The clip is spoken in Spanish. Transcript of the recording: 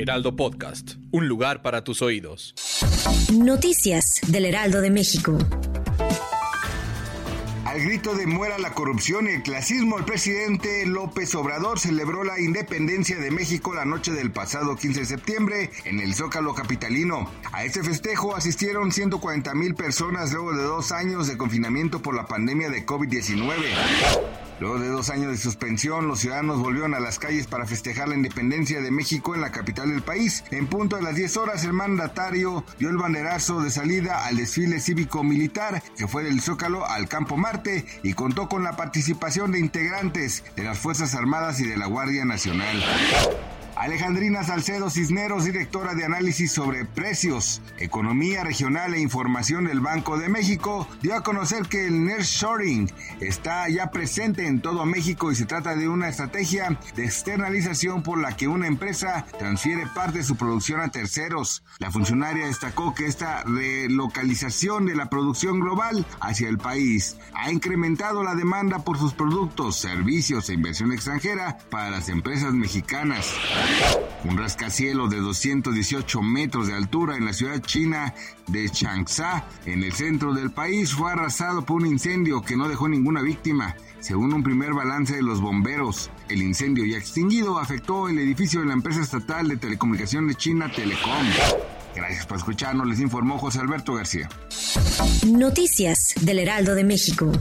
Heraldo Podcast, un lugar para tus oídos. Noticias del Heraldo de México. Al grito de muera la corrupción y el clasismo, el presidente López Obrador celebró la independencia de México la noche del pasado 15 de septiembre en el Zócalo Capitalino. A este festejo asistieron 140 mil personas luego de dos años de confinamiento por la pandemia de COVID-19. Luego de dos años de suspensión, los ciudadanos volvieron a las calles para festejar la independencia de México en la capital del país. En punto de las 10 horas, el mandatario dio el banderazo de salida al desfile cívico-militar que fue del Zócalo al Campo Marte y contó con la participación de integrantes de las Fuerzas Armadas y de la Guardia Nacional. Alejandrina Salcedo Cisneros, directora de análisis sobre precios, economía regional e información del Banco de México, dio a conocer que el nearshoring está ya presente en todo México y se trata de una estrategia de externalización por la que una empresa transfiere parte de su producción a terceros. La funcionaria destacó que esta relocalización de la producción global hacia el país ha incrementado la demanda por sus productos, servicios e inversión extranjera para las empresas mexicanas. Un rascacielos de 218 metros de altura en la ciudad china de Changsha, en el centro del país, fue arrasado por un incendio que no dejó ninguna víctima. Según un primer balance de los bomberos, el incendio ya extinguido afectó el edificio de la empresa estatal de telecomunicaciones china Telecom. Gracias por escucharnos, les informó José Alberto García. Noticias del Heraldo de México.